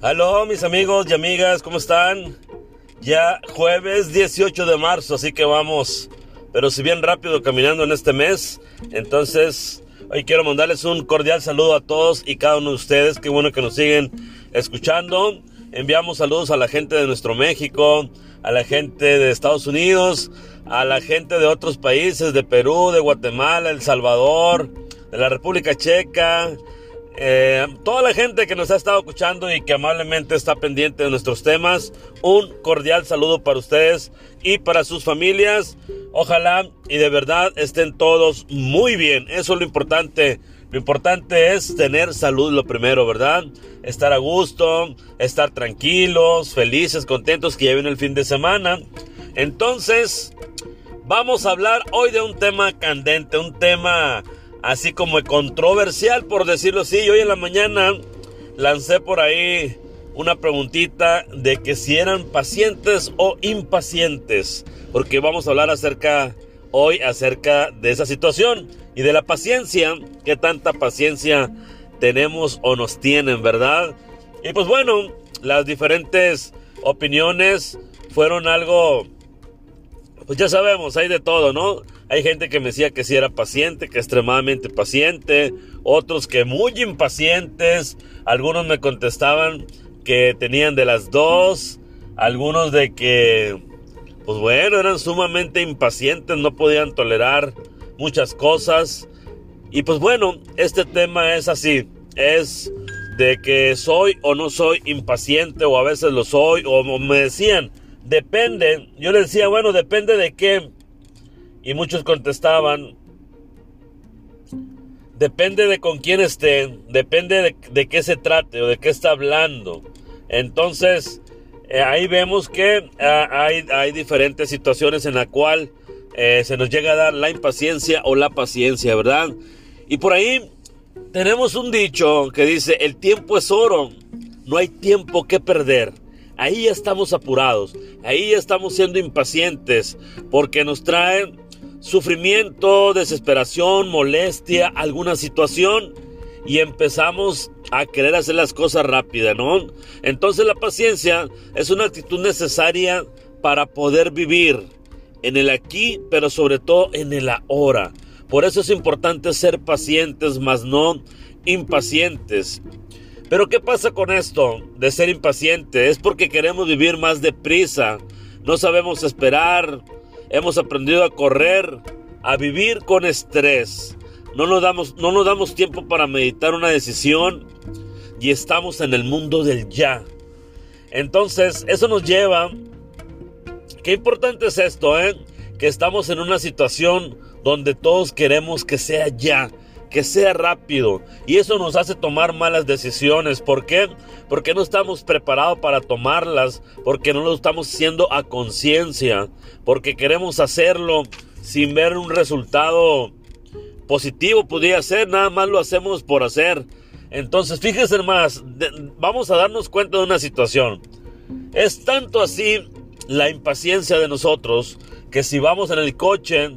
Aló, mis amigos y amigas, ¿cómo están? Ya jueves 18 de marzo, así que vamos, pero si bien rápido caminando en este mes. Entonces, hoy quiero mandarles un cordial saludo a todos y cada uno de ustedes. Qué bueno que nos siguen escuchando. Enviamos saludos a la gente de nuestro México, a la gente de Estados Unidos, a la gente de otros países, de Perú, de Guatemala, El Salvador, de la República Checa, eh, toda la gente que nos ha estado escuchando y que amablemente está pendiente de nuestros temas, un cordial saludo para ustedes y para sus familias. Ojalá y de verdad estén todos muy bien. Eso es lo importante. Lo importante es tener salud lo primero, ¿verdad? Estar a gusto, estar tranquilos, felices, contentos que ya viene el fin de semana. Entonces, vamos a hablar hoy de un tema candente, un tema así como controversial, por decirlo así. Hoy en la mañana lancé por ahí una preguntita de que si eran pacientes o impacientes, porque vamos a hablar acerca hoy acerca de esa situación y de la paciencia, qué tanta paciencia tenemos o nos tienen, ¿verdad? Y pues bueno, las diferentes opiniones fueron algo, pues ya sabemos, hay de todo, ¿no? Hay gente que me decía que sí era paciente, que extremadamente paciente, otros que muy impacientes, algunos me contestaban que tenían de las dos, algunos de que, pues bueno, eran sumamente impacientes, no podían tolerar muchas cosas. Y pues bueno, este tema es así, es de que soy o no soy impaciente o a veces lo soy o me decían, depende, yo les decía, bueno, depende de qué y muchos contestaban, depende de con quién esté, depende de, qué se trate o de qué está hablando. Entonces, eh, ahí vemos que ah, hay, hay, diferentes situaciones en la cual eh, se nos llega a dar la impaciencia o la paciencia, ¿verdad? Y por ahí tenemos un dicho que dice, el tiempo es oro, no hay tiempo que perder. Ahí ya estamos apurados, ahí ya estamos siendo impacientes, porque nos traen sufrimiento, desesperación, molestia, alguna situación y empezamos a querer hacer las cosas rápidas, ¿no? Entonces la paciencia es una actitud necesaria para poder vivir en el aquí, pero sobre todo en el ahora. Por eso es importante ser pacientes, más no impacientes. Pero ¿qué pasa con esto de ser impaciente? Es porque queremos vivir más deprisa, no sabemos esperar, hemos aprendido a correr, a vivir con estrés. No nos damos, no nos damos tiempo para meditar una decisión y estamos en el mundo del ya. Entonces, eso nos lleva... Qué importante es esto, ¿eh? Que estamos en una situación donde todos queremos que sea ya, que sea rápido. Y eso nos hace tomar malas decisiones. ¿Por qué? Porque no estamos preparados para tomarlas, porque no lo estamos haciendo a conciencia, porque queremos hacerlo sin ver un resultado positivo, podría ser, nada más lo hacemos por hacer. Entonces, fíjense más, vamos a darnos cuenta de una situación. Es tanto así la impaciencia de nosotros que si vamos en el coche,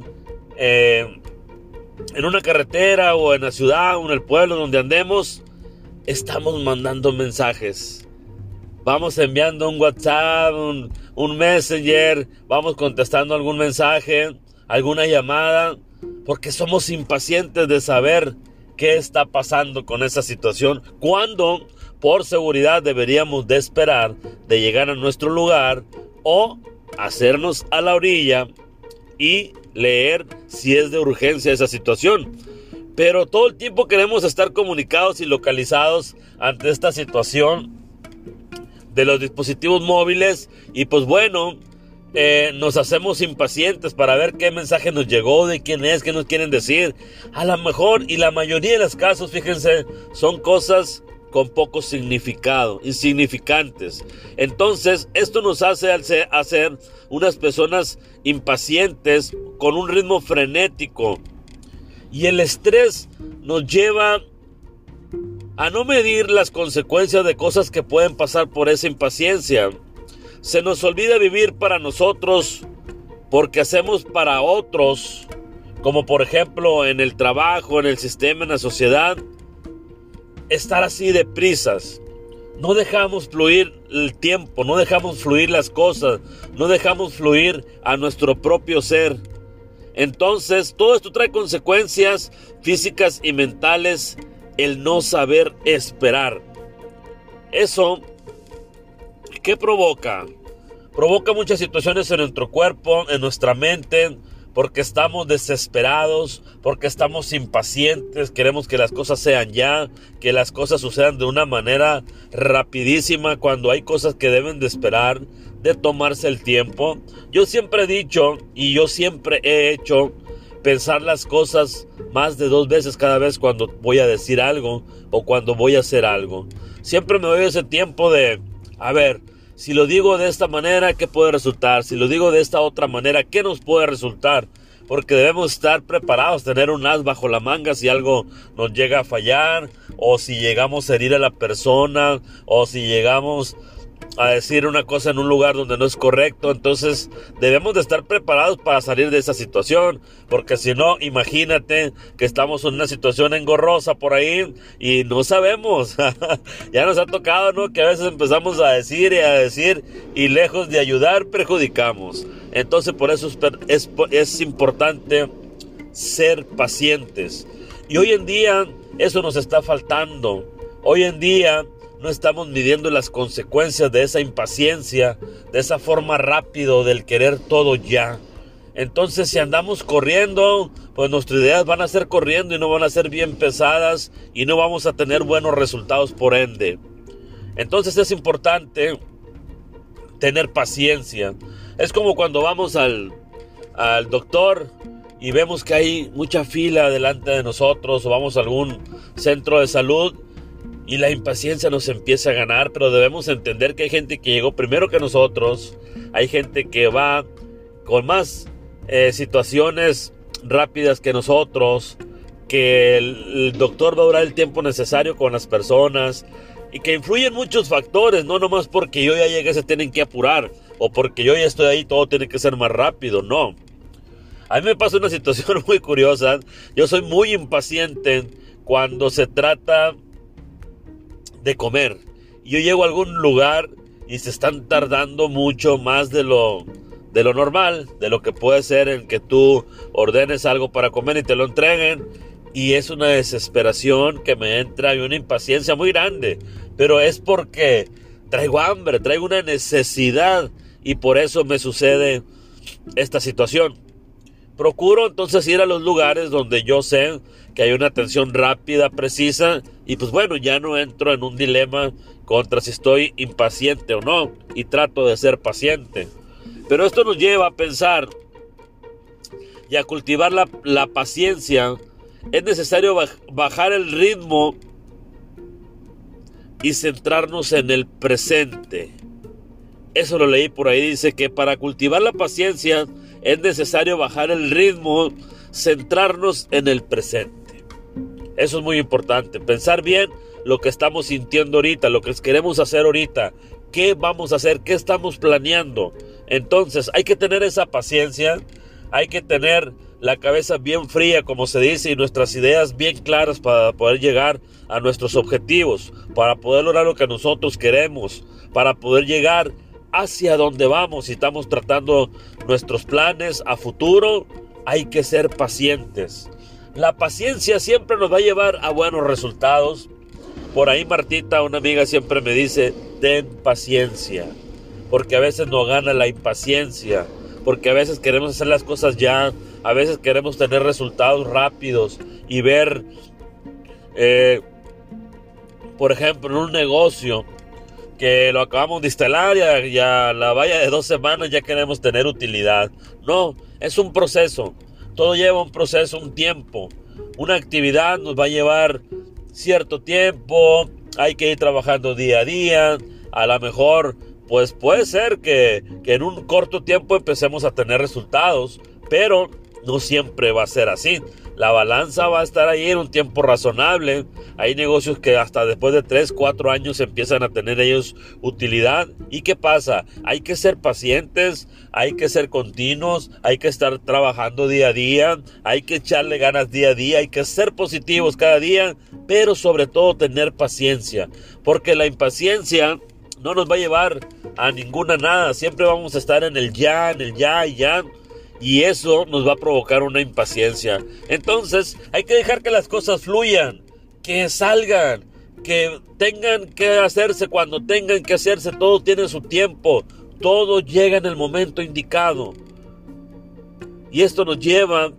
eh, en una carretera o en la ciudad o en el pueblo donde andemos, estamos mandando mensajes. Vamos enviando un WhatsApp, un, Messenger, vamos contestando algún mensaje, alguna llamada, porque somos impacientes de saber qué está pasando con esa situación, cuando por seguridad deberíamos de esperar de llegar a nuestro lugar o hacernos a la orilla y leer si es de urgencia esa situación. Pero todo el tiempo queremos estar comunicados y localizados ante esta situación de los dispositivos móviles y pues bueno, eh, nos hacemos impacientes para ver qué mensaje nos llegó, de quién es, qué nos quieren decir. A lo mejor y la mayoría de los casos, fíjense, son cosas con poco significado, insignificantes. Entonces, esto nos hace hacer unas personas impacientes con un ritmo frenético. Y el estrés nos lleva a no medir las consecuencias de cosas que pueden pasar por esa impaciencia. Se nos olvida vivir para nosotros porque hacemos para otros, como por ejemplo en el trabajo, en el sistema, en la sociedad, estar así de prisas. no dejamos fluir el tiempo, no dejamos fluir las cosas, no dejamos fluir a nuestro propio ser. Entonces, todo esto trae consecuencias físicas y mentales, el no saber esperar. Eso, ¿qué provoca? Provoca muchas situaciones en nuestro cuerpo, en nuestra mente, porque estamos desesperados, porque estamos impacientes, queremos que las cosas sean ya, que las cosas sucedan de una manera rapidísima cuando hay cosas que deben de esperar, de tomarse el tiempo. Yo siempre he dicho y yo siempre he hecho pensar las cosas más de dos veces cada vez cuando voy a decir algo o cuando voy a hacer algo. Siempre me doy ese tiempo de, a ver, si lo digo de esta manera, ¿qué puede resultar? Si lo digo de esta otra manera, ¿qué nos puede resultar? Porque debemos estar preparados, tener un as bajo la manga si algo nos llega a fallar, o si llegamos a herir a la persona, o si llegamos a decir una cosa en un lugar donde no es correcto. Entonces debemos de estar preparados para salir de esa situación. Porque si no, imagínate que estamos en una situación engorrosa por ahí y no sabemos. ya nos ha tocado, ¿no? Que a veces empezamos a decir y a decir y lejos de ayudar perjudicamos. Entonces por eso es, es importante ser pacientes. Y hoy en día eso nos está faltando. Hoy en día no estamos midiendo las consecuencias de esa impaciencia, de esa forma rápido del querer todo ya. Entonces si andamos corriendo, pues nuestras ideas van a ser corriendo y no van a ser bien pesadas y no vamos a tener buenos resultados por ende. Entonces es importante tener paciencia. Es como cuando vamos al, al doctor y vemos que hay mucha fila delante de nosotros o vamos a algún centro de salud y la impaciencia nos empieza a ganar, pero debemos entender que hay gente que llegó primero que nosotros, hay gente que va con más eh, situaciones rápidas que nosotros, que el, doctor va a durar el tiempo necesario con las personas y que influyen muchos factores, no nomás porque yo ya llegué se tienen que apurar o porque yo ya estoy ahí todo tiene que ser más rápido, no. A mí me pasa una situación muy curiosa, yo soy muy impaciente cuando se trata de comer. Yo llego a algún lugar y se están tardando mucho más de lo, de lo normal, de lo que puede ser en que tú ordenes algo para comer y te lo entreguen. Y es una desesperación que me entra y una impaciencia muy grande. Pero es porque traigo hambre, traigo una necesidad y por eso me sucede esta situación. Procuro entonces ir a los lugares donde yo sé que hay una atención rápida, precisa, y pues bueno, ya no entro en un dilema contra si estoy impaciente o no, y trato de ser paciente. Pero esto nos lleva a pensar y a cultivar la, paciencia. Es necesario bajar el ritmo y centrarnos en el presente. Eso lo leí por ahí, dice que para cultivar la paciencia es necesario bajar el ritmo, centrarnos en el presente. Eso es muy importante. Pensar bien lo que estamos sintiendo ahorita, lo que queremos hacer ahorita, qué vamos a hacer, qué estamos planeando. Entonces hay que tener esa paciencia, hay que tener la cabeza bien fría, como se dice, y nuestras ideas bien claras para poder llegar a nuestros objetivos, para poder lograr lo que nosotros queremos, para poder llegar hacia donde vamos. Si estamos tratando nuestros planes a futuro, hay que ser pacientes. La paciencia siempre nos va a llevar a buenos resultados. Por ahí Martita, una amiga, siempre me dice, ten paciencia. Porque a veces nos gana la impaciencia. Porque a veces queremos hacer las cosas ya. A veces queremos tener resultados rápidos. Y ver, eh, por ejemplo, en un negocio que lo acabamos de instalar y a la valla de dos semanas ya queremos tener utilidad. No, es un proceso. Todo lleva un proceso, un tiempo. Una actividad nos va a llevar cierto tiempo, hay que ir trabajando día a día. A lo mejor, pues puede ser que, que en un corto tiempo empecemos a tener resultados, pero no siempre va a ser así. La balanza va a estar ahí en un tiempo razonable. Hay negocios que hasta después de 3, 4 años empiezan a tener ellos utilidad. ¿Y qué pasa? Hay que ser pacientes, hay que ser continuos, hay que estar trabajando día a día, hay que echarle ganas día a día, hay que ser positivos cada día, pero sobre todo tener paciencia. Porque la impaciencia no nos va a llevar a ninguna nada. Siempre vamos a estar en el ya, en el ya y ya y eso nos va a provocar una impaciencia. Entonces hay que dejar que las cosas fluyan, que salgan, que tengan que hacerse cuando tengan que hacerse, todo tiene su tiempo, todo llega en el momento indicado. Y esto nos lleva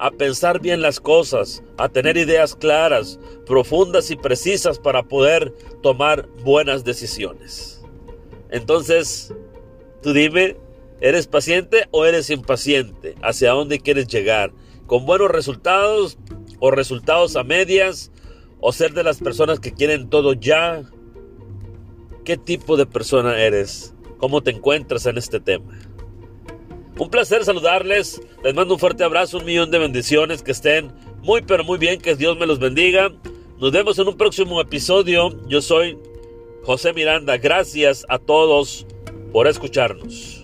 a pensar bien las cosas, a tener ideas claras, profundas y precisas para poder tomar buenas decisiones. Entonces, tú dime, ¿Eres paciente o eres impaciente? ¿Hacia dónde quieres llegar? ¿Con buenos resultados o resultados a medias? ¿O ser de las personas que quieren todo ya? ¿Qué tipo de persona eres? ¿Cómo te encuentras en este tema? Un placer saludarles. Les mando un fuerte abrazo, un millón de bendiciones. Que estén muy pero muy bien. Que Dios me los bendiga. Nos vemos en un próximo episodio. Yo soy José Miranda. Gracias a todos por escucharnos.